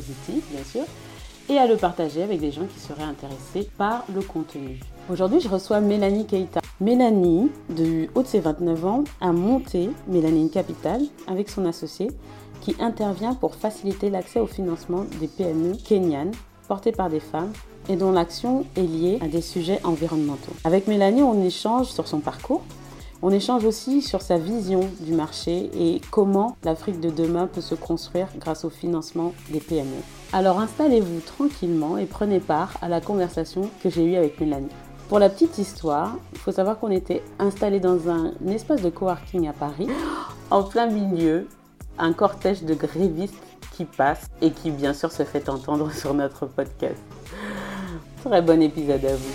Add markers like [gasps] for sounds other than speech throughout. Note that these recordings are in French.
bien sûr, et à le partager avec des gens qui seraient intéressés par le contenu. Aujourd'hui, je reçois Mélanie Keita. Mélanie, du haut de ses 29 ans, a monté Mélanie Capital avec son associé qui intervient pour faciliter l'accès au financement des PME kenyanes portées par des femmes et dont l'action est liée à des sujets environnementaux. Avec Mélanie, on échange sur son parcours, on échange aussi sur sa vision du marché et comment l'Afrique de demain peut se construire grâce au financement des PME. Alors installez-vous tranquillement et prenez part à la conversation que j'ai eue avec Mélanie. Pour la petite histoire, il faut savoir qu'on était installé dans un, espace de coworking à Paris, [gasps] en plein milieu, un cortège de grévistes qui passe et qui bien sûr se fait entendre [laughs] sur notre podcast. Très bon épisode à vous.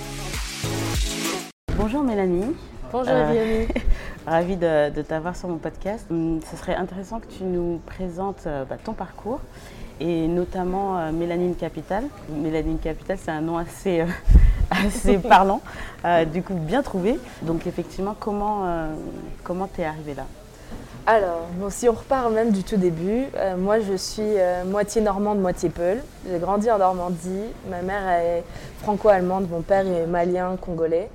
Bonjour Mélanie. Bonjour euh, [laughs] Ravie de, t'avoir sur mon podcast. Hum, ce serait intéressant que tu nous présentes euh, bah, ton parcours et notamment euh, Mélanine Capital. Mélanine Capital, c'est un nom assez, [laughs] assez [laughs] parlant, du coup bien trouvé. Donc effectivement, comment comment t'es arrivée là? Alors, si on repart même du tout début, moi je suis moitié normande, moitié peul. J'ai grandi en Normandie. Ma mère est franco-allemande, mon père est malien, congolais.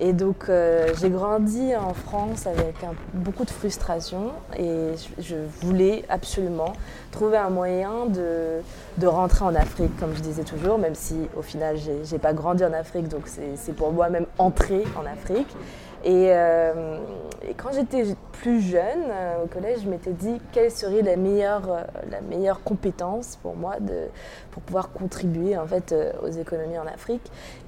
Et donc euh, j'ai grandi en France avec beaucoup de frustration et je, voulais absolument trouver un moyen de, de, rentrer en Afrique, comme je disais toujours, même si au final j'ai pas grandi en Afrique, donc c'est pour moi même entrer en Afrique. Euh, et, quand j'étais plus jeune, euh, au collège, je m'étais dit quelle serait la meilleure, euh, la meilleure compétence pour moi de, pour pouvoir contribuer en fait, aux économies en Afrique.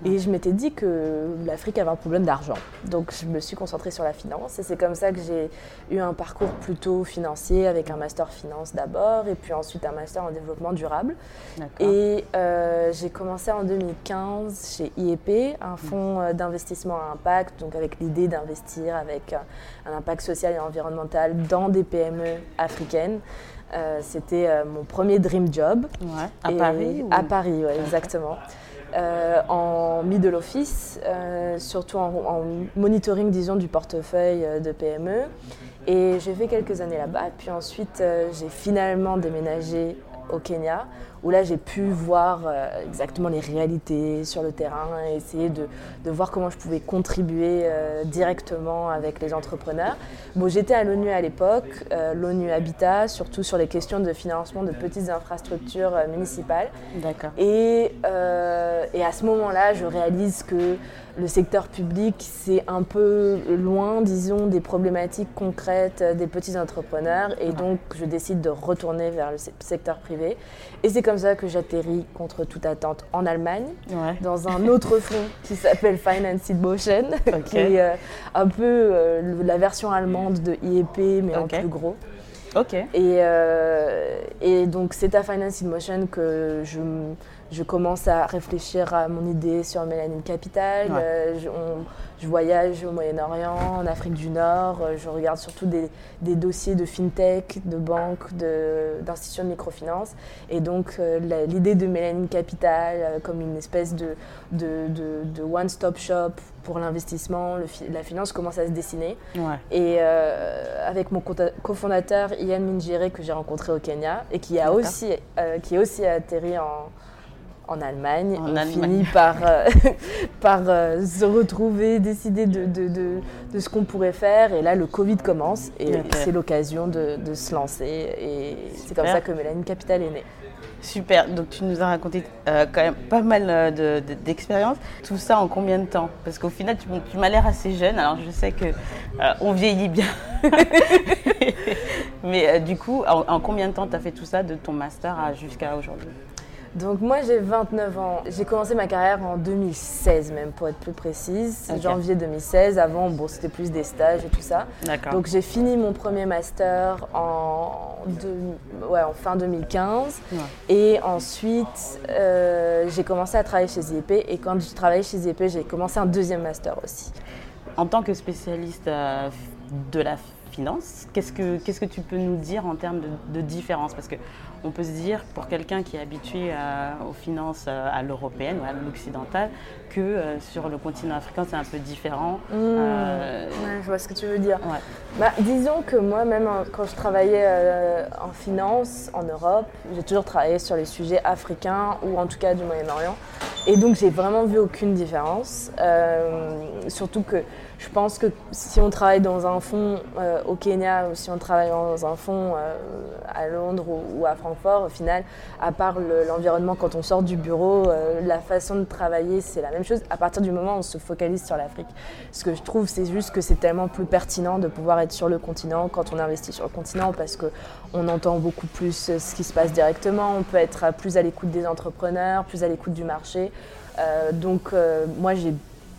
Et je m'étais dit que l'Afrique avait un problème d'argent. Donc je me suis concentrée sur la finance. Et c'est comme ça que j'ai eu un parcours plutôt financier avec un master finance d'abord et puis ensuite un master en développement durable. Et j'ai commencé en 2015 chez IEP, un fonds d'investissement à impact, donc avec l'idée d'investir avec un impact social et environnemental dans des PME africaines. Euh, c'était euh, mon premier dream job. à Paris À Paris, ouais, exactement. Euh, en middle office, surtout en, en, monitoring, disons, du portefeuille de PME. Et j'ai fait quelques années là-bas. Puis ensuite, j'ai finalement déménagé au Kenya, où là j'ai pu voir euh, exactement les réalités sur le terrain et essayer de, de voir comment je pouvais contribuer euh, directement avec les entrepreneurs. Bon, j'étais à l'ONU à l'époque, euh, l'ONU Habitat, surtout sur les questions de financement de petites infrastructures municipales. D'accord. Et, et à ce moment-là, je réalise que le secteur public, c'est un peu loin, disons, des problématiques concrètes des petits entrepreneurs. Et donc, je décide de retourner vers le secteur privé. Et c'est comme ça que j'atterris contre toute attente en Allemagne, dans un autre [laughs] fonds qui s'appelle Finance in Motion, qui est euh, un peu euh, la version allemande de IEP, mais en plus gros. Et, euh, et donc, c'est à Finance in Motion que je je commence à réfléchir à mon idée sur Mélanine Capital. Je, voyage au Moyen-Orient, en Afrique du Nord. Euh, je regarde surtout des, dossiers de fintech, de banques, d'institutions de, microfinance. Et donc, euh, l'idée de Mélanine Capital comme une espèce de, de, one-stop shop pour l'investissement, la finance commence à se dessiner. Et avec mon cofondateur Ian Minjere que j'ai rencontré au Kenya et qui a aussi, qui est aussi atterri en, en Allemagne. On finit [laughs] par, euh, [laughs] par euh, se retrouver, décider de, de, de, ce qu'on pourrait faire. Et là, le Covid commence et c'est l'occasion de, se lancer. Et c'est comme ça que Mélanie Capital est née. Super, donc tu nous as raconté euh, quand même pas mal d'expériences. Tout ça en combien de temps? Parce qu'au final, tu, tu m'as l'air assez jeune, alors je sais que on vieillit bien. [laughs] Mais du coup, en, en, combien de temps tu as fait tout ça de ton master jusqu'à aujourd'hui? Donc moi j'ai 29 ans. J'ai commencé ma carrière en 2016 même pour être plus précise. Ok. Janvier 2016. Avant bon c'était plus des stages et tout ça. Donc j'ai fini mon premier master en, deux- ouais, en fin 2015. Ouais. Et ensuite euh, j'ai commencé à travailler chez IEP. Et quand je travaillais chez IEP j'ai commencé un deuxième master aussi. En tant que spécialiste euh, de la finance, qu'est-ce que, qu'est-ce que tu peux nous dire en termes de, de différence? Parce qu'on peut se dire, pour quelqu'un qui est habitué à- aux finances euh, à l'européenne ou à l'occidentale, que euh, sur le continent africain, c'est un peu différent. Euh, Ouais, je vois ce que tu veux dire. ouais. Bah, disons que moi, même quand je travaillais euh, en finance en Europe, j'ai toujours travaillé sur les sujets africains ou en tout cas du Moyen-Orient. Et donc, j'ai vraiment vu aucune différence. Euh, surtout que je pense que si on travaille dans un fonds euh, au Kenya ou si on travaille dans un fonds euh, à Londres ou, à Francfort, au final, à part le- l'environnement quand on sort du bureau, euh, la façon de travailler, c'est la même chose. À partir du moment où on se focalise sur l'Afrique. Ce que je trouve, c'est juste que c'est tellement plus pertinent de pouvoir être sur le continent quand on investit sur le continent parce qu'on entend beaucoup plus ce qui se passe directement, on peut être plus à l'écoute des entrepreneurs, plus à l'écoute du marché. Donc moi, j'ai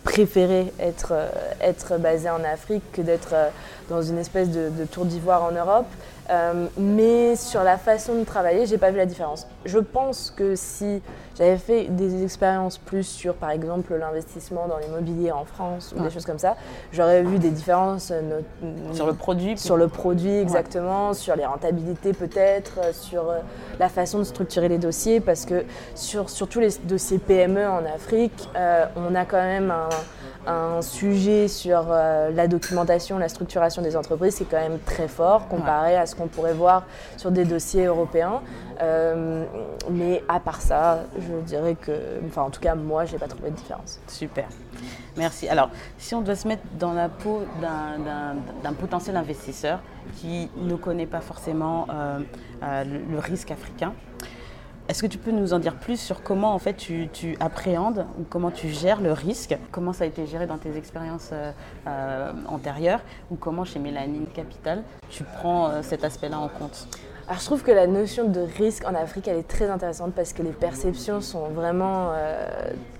préféré être, euh, être basé en Afrique que d'être euh, dans une espèce de tour d'ivoire en Europe. Euh, mais sur la façon de travailler, j'ai pas vu la différence. Je pense que si j'avais fait des expériences plus sur, par exemple, l'investissement dans l'immobilier en France ou Ouais. des choses comme ça, j'aurais vu des différences euh, no- Sur le produit sur le produit exactement, sur les rentabilités peut-être, euh, sur la façon de structurer les dossiers, parce que sur, sur tous les dossiers PME en Afrique, on a quand même un, un sujet sur euh, la documentation, la structuration des entreprises qui est quand même très fort comparé à ce qu'on pourrait voir sur des dossiers européens. Euh, mais à part ça, je dirais que, enfin en tout cas moi, j'ai pas trouvé de différence. Super. Merci. Alors, si on doit se mettre dans la peau d'un- potentiel investisseur qui ne connaît pas forcément euh, le risque africain, est-ce que tu peux nous en dire plus sur comment en fait tu, appréhendes ou comment tu gères le risque? Comment ça a été géré dans tes expériences euh, euh, antérieures? Ou comment chez Mélanie Capital tu prends euh, cet aspect-là en compte? Alors, je trouve que la notion de risque en Afrique, elle est très intéressante parce que les perceptions sont vraiment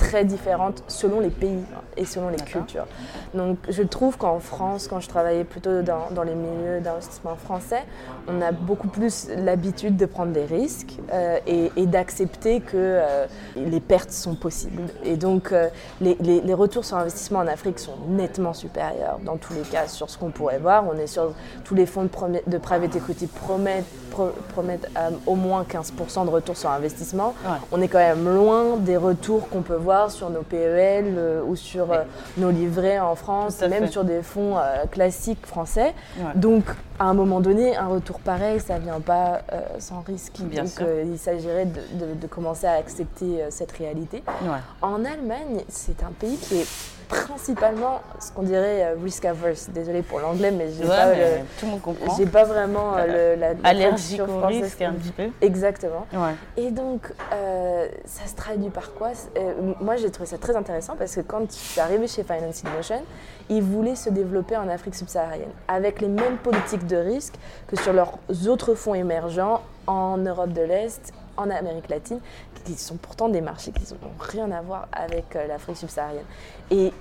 très différentes selon les pays et selon les cultures. Donc, je trouve qu'en France, quand je travaillais plutôt dans, dans les milieux d'investissement français, on a beaucoup plus l'habitude de prendre des risques euh, et, et d'accepter que euh, les pertes sont possibles. Et donc, euh, les, les- les retours sur investissement en Afrique sont nettement supérieurs dans tous les cas sur ce qu'on pourrait voir. On est sur tous les fonds de, de private equity promettent, pro- promettent au moins 15% de retour sur investissement. Ouais. On est quand même loin des retours qu'on peut voir sur nos PEL euh, ou sur euh, nos livrets en France, même fait. sur des fonds euh, classiques français. Ouais. Donc, à un moment donné, un retour pareil, ça ne vient pas sans risque. Bien Donc, il s'agirait de, de- de commencer à accepter cette réalité. Ouais. En Allemagne, c'est un pays qui est principalement ce qu'on dirait euh, risk averse. Désolée pour l'anglais, mais j'ai Ouais, pas, mais le- tout le monde comprend. j'ai pas vraiment euh, le- la, Allergique au risque un petit peu. Exactement. Ouais. Et donc, euh, ça se traduit par quoi? Euh, Moi, j'ai trouvé ça très intéressant parce que quand je suis arrivée chez Finance in Motion, ils voulaient se développer en Afrique subsaharienne avec les mêmes politiques de risque que sur leurs autres fonds émergents en Europe de l'Est, en Amérique latine, qui sont pourtant des marchés qui n'ont rien à voir avec euh, l'Afrique subsaharienne. Et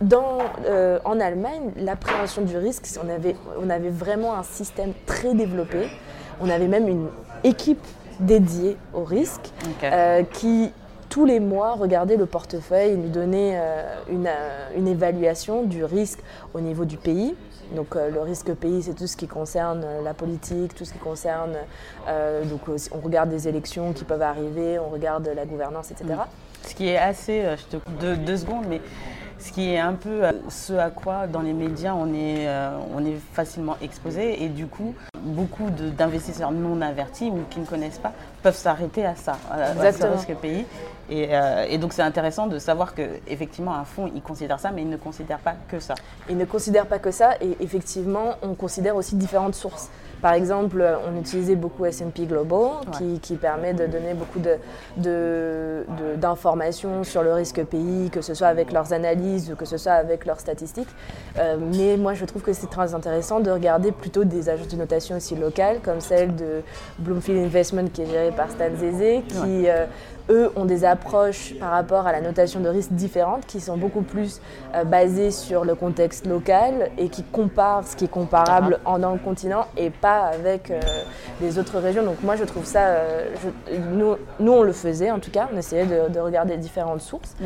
dans, euh, en Allemagne, l'appréhension du risque, on avait, on avait vraiment un système très développé. On avait même une équipe dédiée au risque euh, qui, tous les mois, regardait le portefeuille et nous donnait euh, une, euh, une évaluation du risque au niveau du pays. Donc euh, le risque pays, c'est tout ce qui concerne la politique, tout ce qui concerne... donc on regarde des élections qui peuvent arriver, on regarde la gouvernance, etc. Ce qui est assez, je te coupe deux secondes, mais ce qui est un peu euh, ce à quoi dans les médias on est, euh, on est facilement exposé et du coup beaucoup d'investisseurs non avertis ou qui ne connaissent pas peuvent s'arrêter à ça, à, à ce risque pays. Et, euh, et donc c'est intéressant de savoir que effectivement un fonds il considère ça, mais il ne considère pas que ça. Ils ne considèrent pas que ça et effectivement, on considère aussi différentes sources. Par exemple, on utilisait beaucoup S&P Global qui, qui permet de donner beaucoup de- de- de- d'informations sur le risque pays, que ce soit avec leurs analyses ou que ce soit avec leurs statistiques. Euh, mais moi, je trouve que c'est très intéressant de regarder plutôt des agences de notation aussi locales, comme celle de Bloomfield Investment qui est gérée par Stan Zeze, qui eux ont des approches par rapport à la notation de risque différentes qui sont beaucoup plus euh, basées sur le contexte local et qui comparent ce qui est comparable en, dans le continent et pas avec euh, les autres régions. Donc moi je trouve ça, euh, nous, nous, on le faisait en tout cas, on essayait de, regarder différentes sources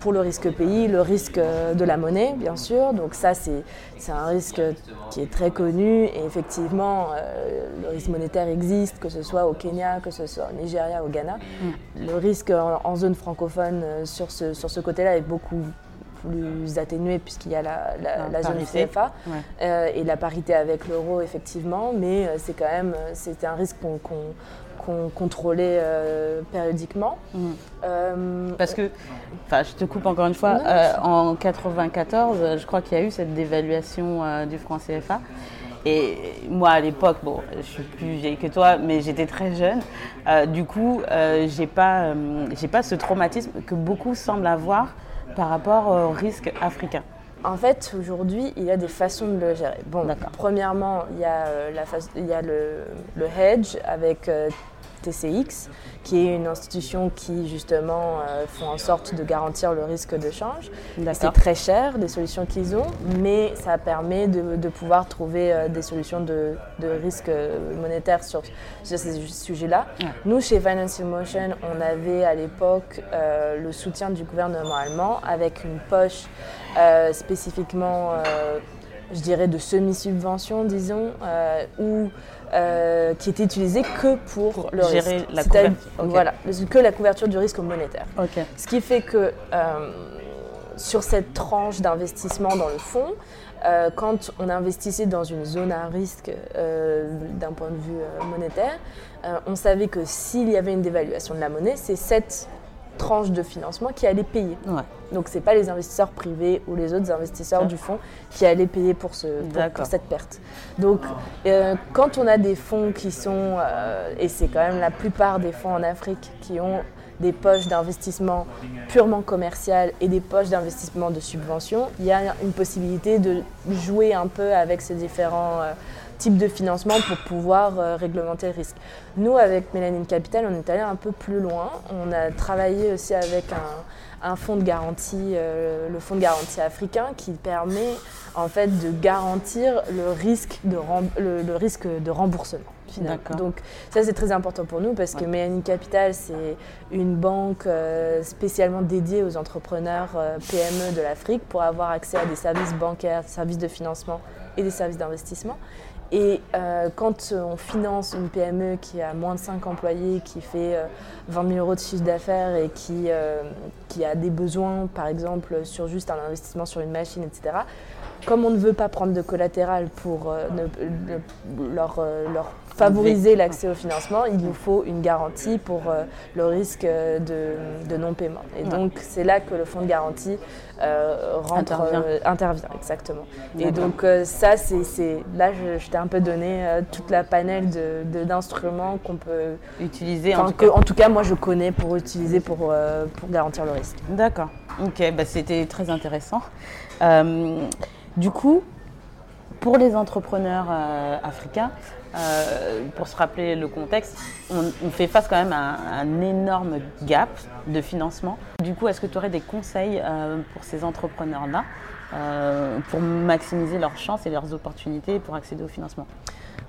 pour le risque pays, le risque de la monnaie bien sûr. Donc ça c'est un risque qui est très connu et effectivement le risque monétaire existe, que ce soit au Kenya, que ce soit au Nigeria, au Ghana. Mm le risque en, zone francophone euh, sur ce, sur ce côté-là est beaucoup plus atténué puisqu'il y a la, zone CFA euh, et la parité avec l'euro effectivement, mais euh, c'est quand même c'était un risque qu'on contrôlait périodiquement. Mm. Parce que, enfin, je te coupe encore une fois, en 94, je crois qu'il y a eu cette dévaluation du franc CFA. Et moi, à l'époque, bon, je suis plus vieille que toi, mais j'étais très jeune. Euh, du coup, euh, j'ai pas, euh, j'ai pas ce traumatisme que beaucoup semblent avoir par rapport au risque africain. En fait, aujourd'hui, il y a des façons de le gérer. Bon, premièrement, il y a, la il y a le, le, hedge avec TCX, qui est une institution qui justement euh, font en sorte de garantir le risque de change. C'est très cher les solutions qu'ils ont, mais ça permet de, pouvoir trouver euh, des solutions de, risque monétaire sur, ces sujets-là. Nous, chez Financial Motion, on avait à l'époque euh, le soutien du gouvernement allemand avec une poche spécifiquement je dirais, de semi-subvention, disons, où euh, qui était utilisé que pour le Gérer risque. la couverture. Voilà, que la couverture du risque monétaire. Ce qui fait que euh, sur cette tranche d'investissement dans le fonds, euh, quand on investissait dans une zone à risque d'un point de vue monétaire, on savait que s'il y avait une dévaluation de la monnaie, c'est cette tranche de financement qui allait payer. Donc ce n'est pas les investisseurs privés ou les autres investisseurs du fonds qui allaient payer pour, ce, pour, cette perte. Donc euh, quand on a des fonds qui sont, euh, et c'est quand même la plupart des fonds en Afrique qui ont des poches d'investissement purement commerciales et des poches d'investissement de subvention, il y a une possibilité de jouer un peu avec ces différents... Euh, type de financement pour pouvoir euh, réglementer le risque. Nous, avec Mélanine Capital, on est allé un peu plus loin. On a travaillé aussi avec un, fonds de garantie, euh, le fonds de garantie africain, qui permet en fait de garantir le risque de, le, risque de remboursement. Donc ça c'est très important pour nous parce que Mélanine Capital c'est une banque euh, spécialement dédiée aux entrepreneurs PME de l'Afrique pour avoir accès à des services bancaires, des services de financement et des services d'investissement. Et euh, quand on finance une PME qui a moins de 5 employés, qui fait 20 euh, 000 euros de chiffre d'affaires et qui, euh, qui a des besoins, par exemple, sur juste un investissement sur une machine, etc., comme on ne veut pas prendre de collatéral pour leur, leur favoriser l'accès au financement, il nous faut une garantie pour euh, le risque de, non-paiement. Et donc, c'est là que le fonds de garantie euh, rentre, euh, intervient. exactement. Et donc, ça, c'est là, je, t'ai un peu donné toute la panel d'instruments qu'on peut utiliser. En tout, en tout, cas, moi, je connais pour utiliser pour, pour garantir le risque. D'accord. Ok, bah, c'était très intéressant. du coup, pour les entrepreneurs africains, euh, pour se rappeler le contexte, on, fait face quand même à, un énorme gap de financement. Du coup, est-ce que tu aurais des conseils euh, pour ces entrepreneurs-là euh, pour maximiser leurs chances et leurs opportunités pour accéder au financement?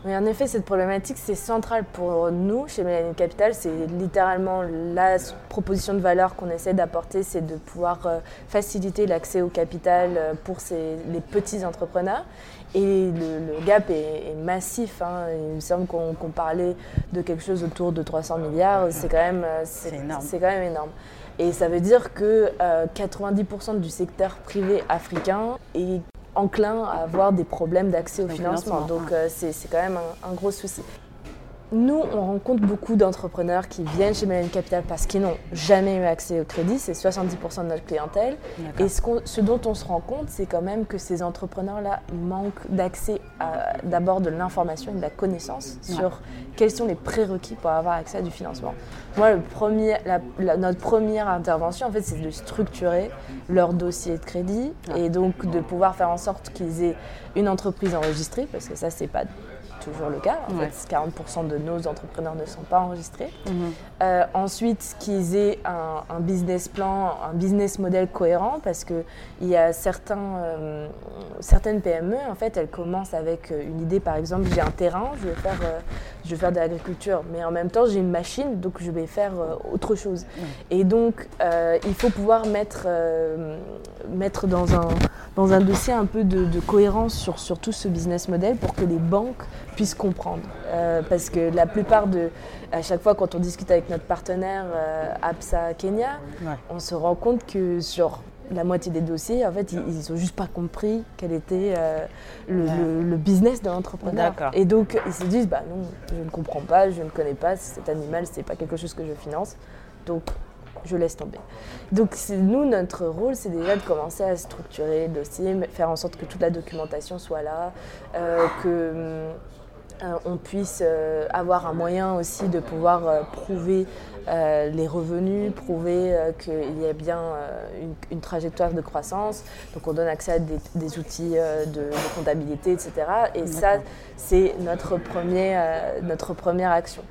Oui, en effet, cette problématique, c'est central pour nous chez Mélanie Capital. C'est littéralement la proposition de valeur qu'on essaie d'apporter, c'est de pouvoir faciliter l'accès au capital pour les petits entrepreneurs. Et le, gap est, massif. Hein. Il me semble qu'on parlait de quelque chose autour de 300 milliards. C'est quand, même, euh, quand même énorme. Et ça veut dire que 90% euh, du secteur privé africain est enclin à avoir des problèmes d'accès au financement. Donc euh, c'est quand même un, gros souci. Nous, on rencontre beaucoup d'entrepreneurs qui viennent chez Millennium Capital parce qu'ils n'ont jamais eu accès au crédit. C'est 70% de notre clientèle. Et ce, dont on se rend compte, c'est quand même que ces entrepreneurs-là manquent d'accès d'abord de l'information et de la connaissance sur quels sont les prérequis pour avoir accès à du financement. Moi, le premier, notre première intervention, en fait, c'est de structurer leur dossier de crédit et donc de pouvoir faire en sorte qu'ils aient une entreprise enregistrée, parce que ça, c'est pas toujours le cas. En fait, 40% de nos entrepreneurs ne sont pas enregistrés. Mhm. ensuite, qu'ils aient un, business plan, un business model cohérent, parce qu'il y a certains, certaines PME, en fait, elles commencent avec une idée, par exemple, j'ai un terrain, je vais faire, je vais faire de l'agriculture, mais en même temps, j'ai une machine, donc je vais faire autre chose. Et donc, il faut pouvoir mettre, mettre dans un, dans un dossier un peu de, cohérence sur, sur, tout ce business model pour que les banques puissent comprendre. Euh, parce que la plupart de, à chaque fois quand on discute avec notre partenaire euh, APSA Kenya, on se rend compte que sur la moitié des dossiers, en fait, ils n'ont juste pas compris quel était euh, le, le, business de l'entrepreneur. Et donc, ils se disent, bah non, je ne comprends pas, je ne connais pas cet animal, c'est pas quelque chose que je finance. Donc, je laisse tomber. Donc nous, notre rôle, c'est déjà de commencer à structurer le dossier, faire en sorte que toute la documentation soit là, euh, que euh, on puisse euh, avoir un moyen aussi de pouvoir prouver les revenus, prouver qu'il y a bien une, trajectoire de croissance. Donc on donne accès à des, outils de, comptabilité, etc. Et ça, c'est notre, premier, notre première action.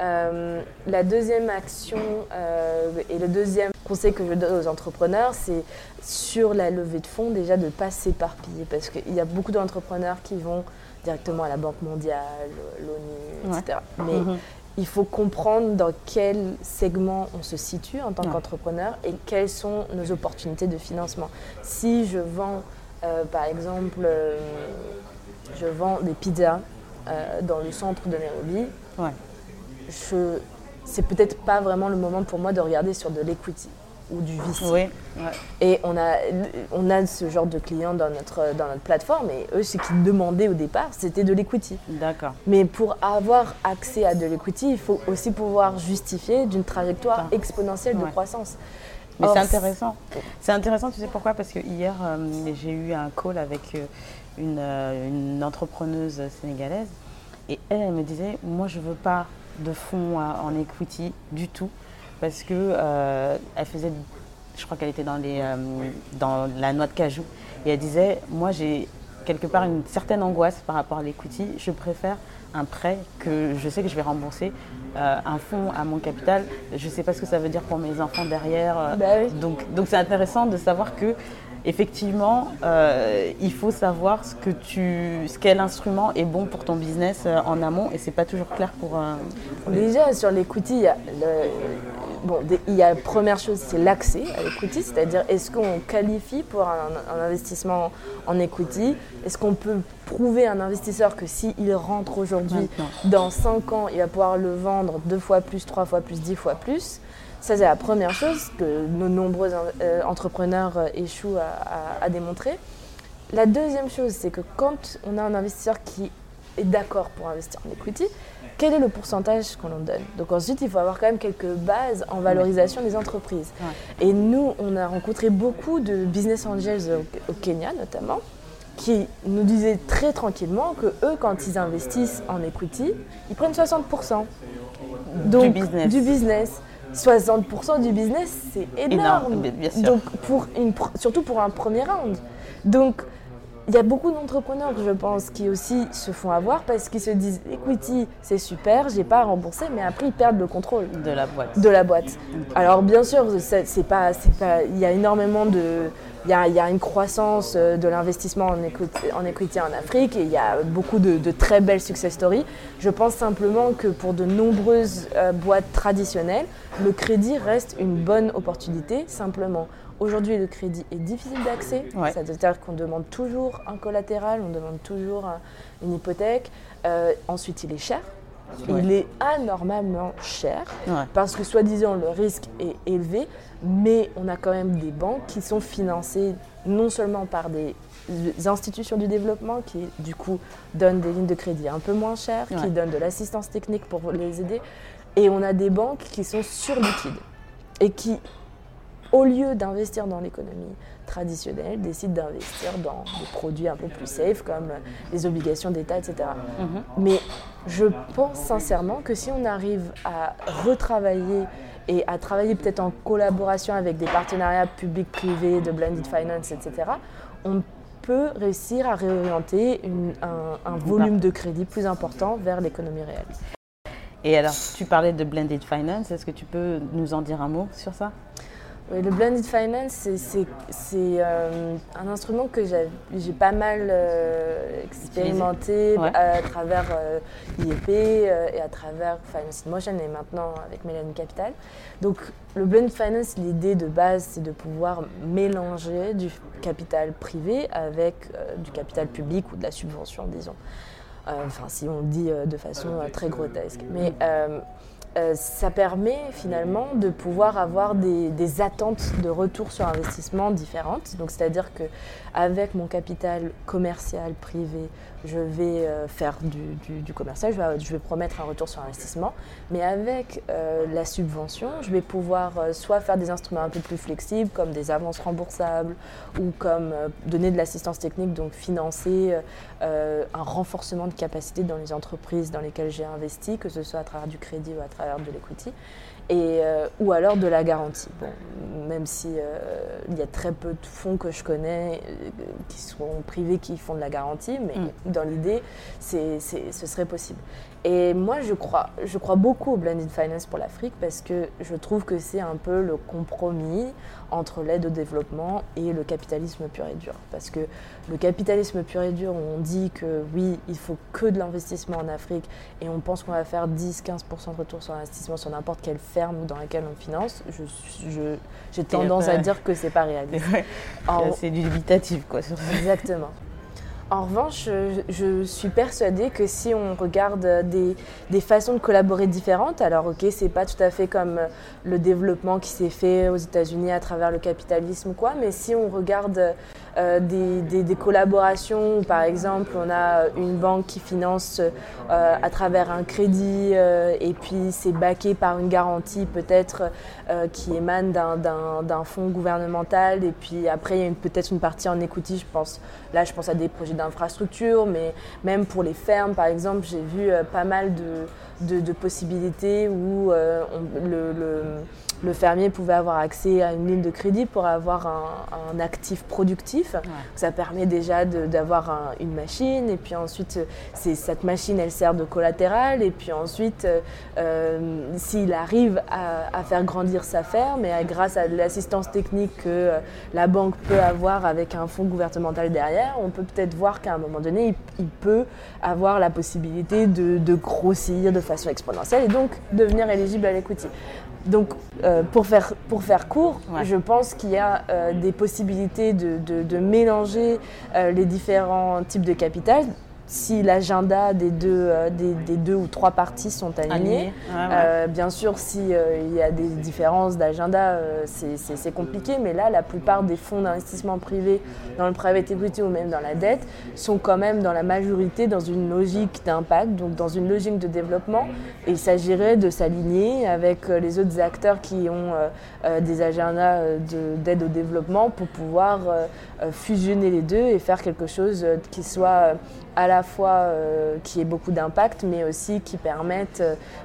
Euh, la deuxième action euh, et le deuxième conseil que je donne aux entrepreneurs, c'est sur la levée de fonds déjà de ne pas s'éparpiller parce qu'il y a beaucoup d'entrepreneurs qui vont directement à la Banque mondiale, l'ONU, etc. Mais mhm. il faut comprendre dans quel segment on se situe en tant qu'entrepreneur et quelles sont nos opportunités de financement. Si je vends, euh, par exemple, je vends des pizzas dans le centre de Nairobi, je, c'est peut-être pas vraiment le moment pour moi de regarder sur de l'equity ou du VC. Oui, Et on a, on a ce genre de clients dans notre, dans notre plateforme et eux, ce qu'ils demandaient au départ, c'était de l'equity. D'accord. Mais pour avoir accès à de l'equity, il faut aussi pouvoir justifier d'une trajectoire exponentielle de croissance. Mais c'est intéressant. C'est intéressant, tu sais pourquoi? Parce que hier, euh, j'ai eu un call avec euh, une, euh, une entrepreneuse sénégalaise et elle, elle me disait, moi, je veux pas de fonds en equity du tout parce que euh, elle faisait, je crois qu'elle était dans, les, euh, dans la noix de cajou. Et elle disait moi j'ai quelque part une certaine angoisse par rapport à l'equity, je préfère un prêt que je sais que je vais rembourser, euh, un fonds à mon capital, je ne sais pas ce que ça veut dire pour mes enfants derrière. Bah donc donc c'est intéressant de savoir que effectivement, euh, il faut savoir ce que tu, ce quel instrument est bon pour ton business euh, en amont et c'est pas toujours clair pour. Euh, Déjà sur il y a bon, il y a première chose, c'est l'accès à l'equity, c'est-à-dire est-ce qu'on qualifie pour un, investissement en equity? Est-ce qu'on peut prouver à un investisseur que s'il rentre aujourd'hui, dans 5 ans, il va pouvoir le vendre deux fois plus, trois fois plus, dix fois plus. Ça, c'est la première chose que nos nombreux euh, entrepreneurs euh, échouent à, démontrer. La deuxième chose, c'est que quand on a un investisseur qui est d'accord pour investir en equity, quel est le pourcentage qu'on en donne? Donc ensuite, il faut avoir quand même quelques bases en valorisation des entreprises. Et nous, on a rencontré beaucoup de business angels au, Kenya notamment, qui nous disaient très tranquillement que eux, quand ils investissent en equity, ils prennent 60%. Donc, du business. Du business. 60% du business, c'est énorme. Donc pour une, surtout pour un premier round. Donc il y a beaucoup d'entrepreneurs, je pense, qui aussi se font avoir parce qu'ils se disent equity, c'est super, j'ai pas à rembourser, mais après ils perdent le contrôle de la boîte. De la boîte. Alors bien sûr, c'est pas, pas, il y a énormément de il y, a, une croissance euh, de l'investissement en equity, en Afrique et il y a beaucoup de, très belles success stories. Je pense simplement que pour de nombreuses euh, boîtes traditionnelles, le crédit reste une bonne opportunité. Simplement, aujourd'hui, le crédit est difficile d'accès. C'est-à-dire qu'on demande toujours un collatéral, on demande toujours une hypothèque. Euh, ensuite, il est cher. Il est anormalement cher parce que soi-disant le risque est élevé, mais on a quand même des banques qui sont financées non seulement par des institutions du développement qui du coup donnent des lignes de crédit un peu moins chères, qui donnent de l'assistance technique pour les aider, et on a des banques qui sont surliquides et qui, au lieu d'investir dans l'économie traditionnelle, décident d'investir dans des produits un peu plus safe comme les obligations d'État, etc. Mhm. Mais je pense sincèrement que si on arrive à retravailler et à travailler peut-être en collaboration avec des partenariats publics-privés, de blended finance, etc., on peut réussir à réorienter un, volume de crédit plus important vers l'économie réelle. Et alors, tu parlais de blended finance, est-ce que tu peux nous en dire un mot sur ça? Le blended finance, c'est euh, un instrument que j'ai pas mal euh, expérimenté à travers euh, IEP et à travers Finance in Motion et maintenant avec Mélanie Capital. Donc le blended finance, l'idée de base, c'est de pouvoir mélanger du capital privé avec du capital public ou de la subvention, disons. Enfin, si on dit de façon très grotesque. Mais euh, ça permet finalement de pouvoir avoir des, attentes de retour sur investissement différentes. C'est-à-dire que avec mon capital commercial privé, je vais euh, faire du, commercial, je vais, promettre un retour sur investissement. Mais avec euh, la subvention, je vais pouvoir soit faire des instruments un peu plus flexibles, comme des avances remboursables, ou comme donner de l'assistance technique, donc financer un renforcement de capacité dans les entreprises dans lesquelles j'ai investi, que ce soit à travers du crédit ou à travers de l'equity, et, euh, ou alors de la garantie. Bon, même si euh, il y a très peu de fonds que je connais euh, qui sont privés qui font de la garantie, mais mm. Dans l'idée, c'est, ce serait possible. Et moi, je crois, je crois beaucoup au blended finance pour l'Afrique parce que je trouve que c'est un peu le compromis entre l'aide au développement et le capitalisme pur et dur. Parce que le capitalisme pur et dur, on dit que oui, il faut que de l'investissement en Afrique et on pense qu'on va faire 10-15% de retour sur investissement sur n'importe quelle ferme dans laquelle on finance. J'ai tendance à dire que c'est pas réaliste. C'est du dubitatif, quoi. Exactement. En revanche, je, suis persuadée que si on regarde des, façons de collaborer différentes, alors ok, c'est pas tout à fait comme le développement qui s'est fait aux États-Unis à travers le capitalisme, quoi, mais si on regarde euh, des, collaborations par exemple, on a une banque qui finance euh, à travers un crédit euh, et puis c'est baqué par une garantie peut-être qui émane d'un fonds gouvernemental et puis après il y a peut-être une partie en equity, je pense. Là, je pense à des projets d'infrastructure, mais même pour les fermes, par exemple, j'ai vu pas mal de, possibilités où le le fermier pouvait avoir accès à une ligne de crédit pour avoir un, actif productif. Ça permet déjà d'avoir une machine et puis ensuite cette machine elle sert de collatéral et puis ensuite euh, euh, s'il arrive à, faire grandir sa ferme et grâce à l'assistance technique que euh, la banque peut avoir avec un fonds gouvernemental derrière, on peut peut-être voir qu'à un moment donné il, peut avoir la possibilité de, de, grossir de façon exponentielle et donc devenir éligible à l'equity. Donc, euh, pour, faire, pour faire court, je pense qu'il y a euh, des possibilités de, de, mélanger euh, les différents types de capital si l'agenda des deux, euh, des, deux ou trois parties sont alignés. Euh, bien sûr, s'il euh, il y a des différences d'agenda, c'est compliqué, mais là, la plupart des fonds d'investissement privés dans le private equity ou même dans la dette sont quand même dans la majorité dans une logique d'impact, donc dans une logique de développement. Et il s'agirait de s'aligner avec les autres acteurs qui ont des agendas d'aide au développement pour pouvoir fusionner les deux et faire quelque chose qui soit à la fois euh, qui ait beaucoup d'impact, mais aussi qui permettent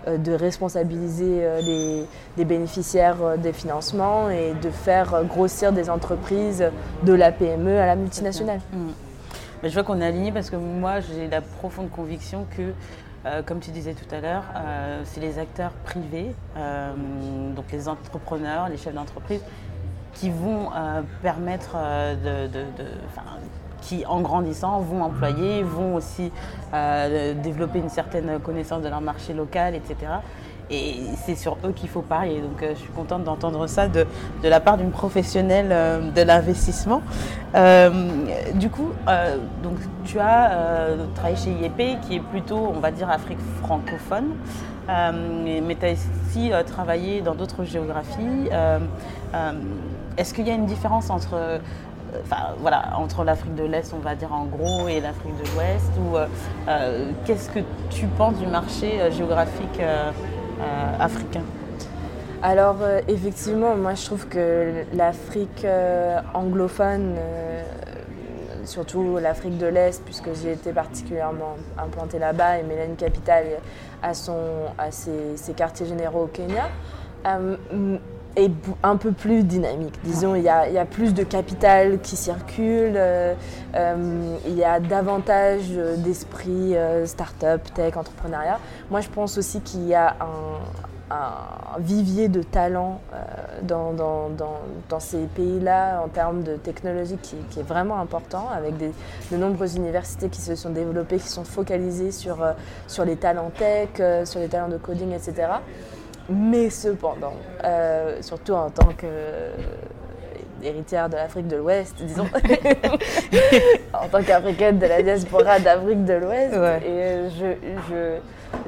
euh, de responsabiliser euh, les, bénéficiaires des financements et de faire grossir des entreprises de la PME à la multinationale. Mmh. je vois qu'on est aligné parce que moi, j'ai la profonde conviction que comme tu disais tout à l'heure, c'est les acteurs privés, donc les entrepreneurs, les chefs d'entreprise, qui vont permettre de, qui, en grandissant, vont employer, vont aussi euh, développer une certaine connaissance de leur marché local, etc. Et c'est sur eux qu'il faut parier. Donc euh, je suis contente d'entendre ça de, de, la part d'une professionnelle euh, de l'investissement. du coup, donc, tu as travaillé chez IEP, qui est plutôt, on va dire, Afrique francophone. mais tu as aussi travaillé dans d'autres géographies. Est-ce qu'il y a une différence entre enfin voilà, entre l'Afrique de l'Est, on va dire en gros, et l'Afrique de l'Ouest Ou euh, euh, qu'est-ce que tu penses du marché euh, géographique africain? Alors effectivement, moi je trouve que l'Afrique anglophone, surtout l'Afrique de l'Est, puisque j'ai été particulièrement implantée là-bas, et Mélanie Capital a, son, ses, quartiers généraux au Kenya, est un peu plus dynamique. Disons, il y, a, plus de capital qui circule, euh, euh, il y a davantage d'esprit euh, start-up, tech, entrepreneuriat. Moi, je pense aussi qu'il y a un, vivier de talent dans, ces pays-là en termes de technologie qui, est vraiment important, avec de nombreuses universités qui se sont développées, qui sont focalisées sur les talents tech, sur les talents de coding, etc. Mais cependant, euh, surtout en tant qu'héritière de l'Afrique de l'Ouest, disons, [laughs] en tant qu'africaine de la diaspora d'Afrique de l'Ouest, et je, je,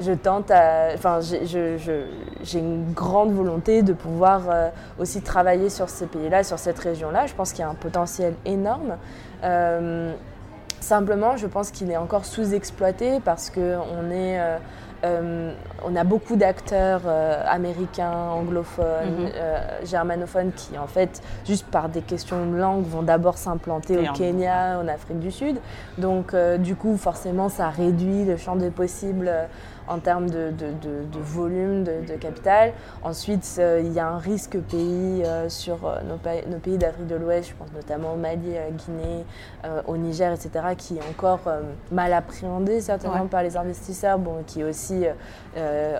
je, tente à. Enfin, j'ai une grande volonté de pouvoir euh, aussi travailler sur ces pays-là, sur cette région-là. Je pense qu'il y a un potentiel énorme. Euh, simplement, je pense qu'il est encore sous-exploité parce qu'on est. Euh, on a beaucoup d'acteurs euh, américains, anglophones, mhm. euh, germanophones qui, en fait, juste par des questions de langue, vont d'abord s'implanter au Kenya, en Afrique du Sud. Donc, du coup, forcément, ça réduit le champ des possibles en termes de, volume de, capital. Ensuite, euh, il y a un risque pays euh, sur euh, nos, pays d'Afrique de l'Ouest, je pense notamment au Mali, à Guinée, au Niger, etc., qui est encore mal appréhendé certainement par les investisseurs, bon, qui est aussi,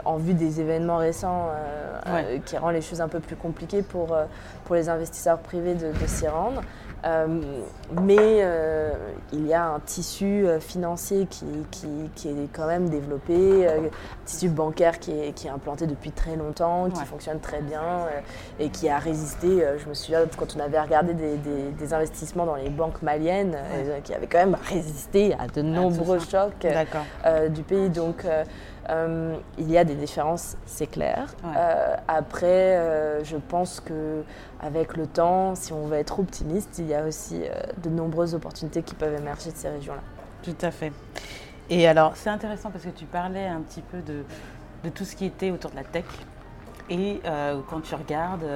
en vue des événements récents, qui rend les choses un peu plus compliquées pour, pour les investisseurs privés de s'y rendre. Euh, mais euh, il y a un tissu euh, financier qui, qui, est quand même développé, un tissu bancaire qui est, qui est, implanté depuis très longtemps, qui fonctionne très bien et qui a résisté. je me souviens quand on avait regardé des, des, investissements dans les banques maliennes, qui avaient quand même résisté à de nombreux chocs du pays. Donc euh, il y a des différences, c'est clair. Euh, après, euh, je pense que avec le temps, si on veut être optimiste, il y a aussi de nombreuses opportunités qui peuvent émerger de ces régions-là. Tout à fait. Et alors, c'est intéressant parce que tu parlais un petit peu de, de tout ce qui était autour de la tech. Et quand tu regardes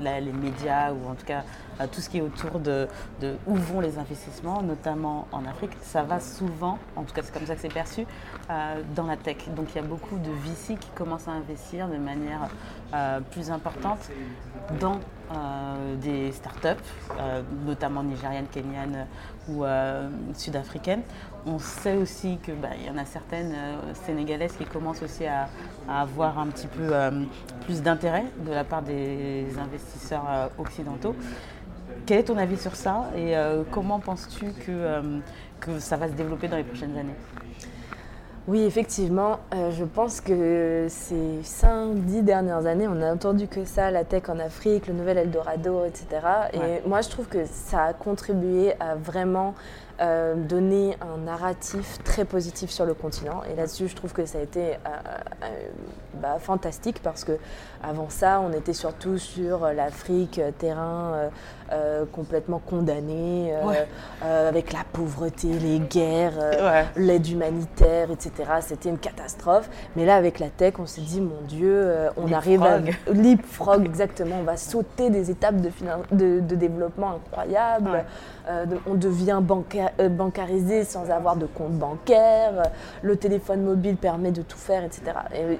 les médias, ou en tout cas tout ce qui est autour de, où vont les investissements, notamment en Afrique, ça va souvent, en tout cas c'est comme ça que c'est perçu, euh, dans la tech. Donc il y a beaucoup de VC qui commencent à investir de manière euh, plus importante dans euh, des startups, notamment nigériennes, kenyanes ou sud-africaines. On sait aussi qu'il bah, y en a certaines sénégalaises qui commencent aussi à, à avoir un petit peu plus d'intérêt de la part des investisseurs occidentaux. Quel est ton avis sur ça et euh, comment penses-tu que, euh, que ça va se développer dans les prochaines années? Oui, effectivement, euh, je pense que ces 5-10 dernières années, on a entendu que ça, la tech en Afrique, le nouvel Eldorado, etc. Et moi, je trouve que ça a contribué à vraiment euh, donner un narratif très positif sur le continent. Et là-dessus, je trouve que ça a été euh, euh, bah, fantastique parce que avant ça, on était surtout sur l'Afrique, terrain complètement condamné, avec la pauvreté, les guerres, l'aide humanitaire, etc. C'était une catastrophe. Mais là, avec la tech, on s'est dit, mon Dieu, on arrive à leapfrog, exactement. On va sauter des étapes de, de, développement incroyables. on devient euh, bancarisé sans avoir de compte bancaire, le téléphone mobile permet de tout faire, etc. Et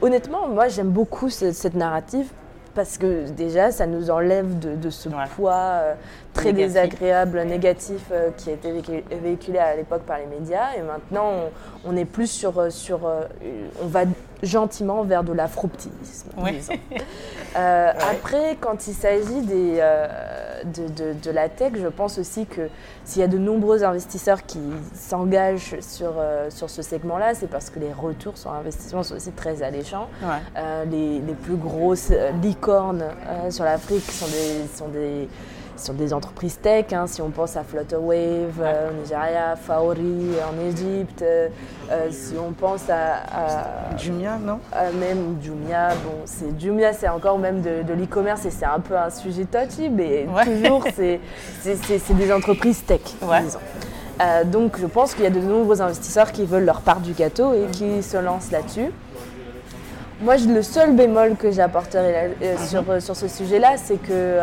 honnêtement, moi j'aime beaucoup cette narrative parce que déjà, ça nous enlève de, ce poids euh, très désagréable, négatif, euh, qui a été véhiculé à l'époque par les médias. Et maintenant, on, est plus sur, sur on va gentiment vers de l'afro-optimisme. [laughs] Après, quand il s'agit des, de, de, la tech, je pense aussi que s'il y a de nombreux investisseurs qui s'engagent sur, euh, sur ce segment-là, c'est parce que les retours sur investissement sont aussi très alléchants. Euh, les, les, plus grosses euh, licornes sur l'Afrique sont des, sont des sont des entreprises tech, hein, si on pense à Flutterwave euh, au Nigeria, Faori en Égypte, euh, euh, si on pense à, Jumia, non? Même Jumia, bon, c'est Jumia, c'est encore même de, l'e-commerce et c'est un peu un sujet touchy, mais toujours c'est des entreprises tech, disons. donc je pense qu'il y a de nombreux investisseurs qui veulent leur part du gâteau et qui se lancent là-dessus. Moi, le seul bémol que j'apporterai mhm. sur, sur, ce sujet-là, c'est que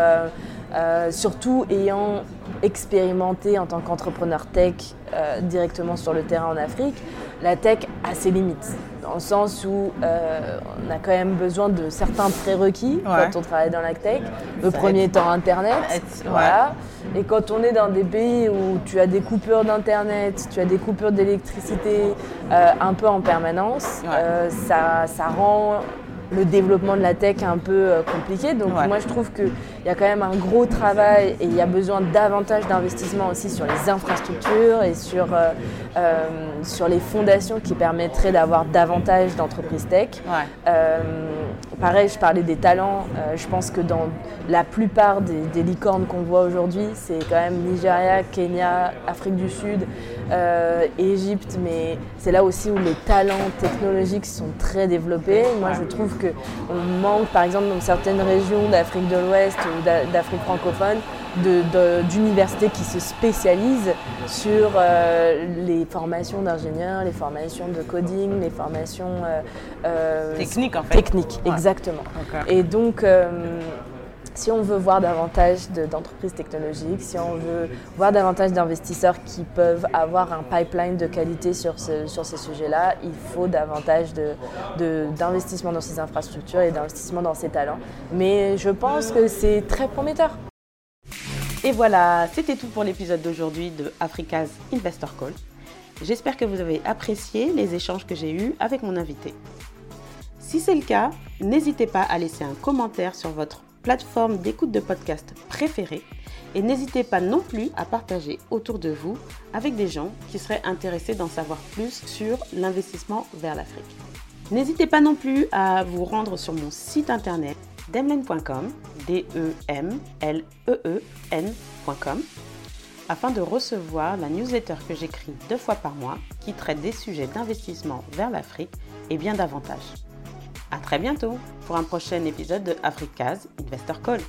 euh, surtout ayant expérimenté en tant qu'entrepreneur tech euh, directement sur le terrain en Afrique, la tech a ses limites. dans le sens où euh, on a quand même besoin de certains prérequis Ouais. quand on travaille dans la tech. Le Ça premier étant Internet. Voilà. Et quand on est dans des pays où tu as des coupures d'Internet, tu as des coupures d'électricité euh, un peu en permanence, Ouais. euh, ça, ça rend le développement de la tech un peu euh, compliqué. Donc Ouais. moi je trouve qu'il y a quand même un gros travail et il y a besoin davantage d'investissement aussi sur les infrastructures et sur, euh, euh, sur les fondations qui permettraient d'avoir davantage d'entreprises tech. Ouais. Euh, pareil, je parlais des talents. Euh, je pense que dans la plupart des, licornes qu'on voit aujourd'hui, c'est quand même Nigeria, Kenya, Afrique du Sud, euh, Égypte, mais c'est là aussi où les talents technologiques sont très développés. Moi, je trouve qu'on manque, par exemple, dans certaines régions d'Afrique de l'Ouest ou d'a- d'Afrique francophone, d'universités qui se spécialisent sur euh, les formations d'ingénieurs, les formations de coding, les formations euh, euh, Technique en fait. techniques, Ouais. exactement. Et donc, si on veut voir davantage de- d'entreprises technologiques, si on veut voir davantage d'investisseurs qui peuvent avoir un pipeline de qualité sur, ce- sur ces sujets-là, il faut davantage de- de- d'investissement dans ces infrastructures et d'investissement dans ces talents. Mais je pense que c'est très prometteur. Et voilà, c'était tout pour l'épisode d'aujourd'hui de Africa's Investor Call. J'espère que vous avez apprécié les échanges que j'ai eus avec mon invité. Si c'est le cas, n'hésitez pas à laisser un commentaire sur votre plateforme d'écoute de podcast préférée et n'hésitez pas non plus à partager autour de vous avec des gens qui seraient intéressés d'en savoir plus sur l'investissement vers l'Afrique. N'hésitez pas non plus à vous rendre sur mon site internet demlen.com, d e m l e e n.com afin de recevoir la newsletter que j'écris deux fois par mois qui traite des sujets d'investissement vers l'Afrique et bien davantage. À très bientôt pour un prochain épisode de Africa's Investor Call.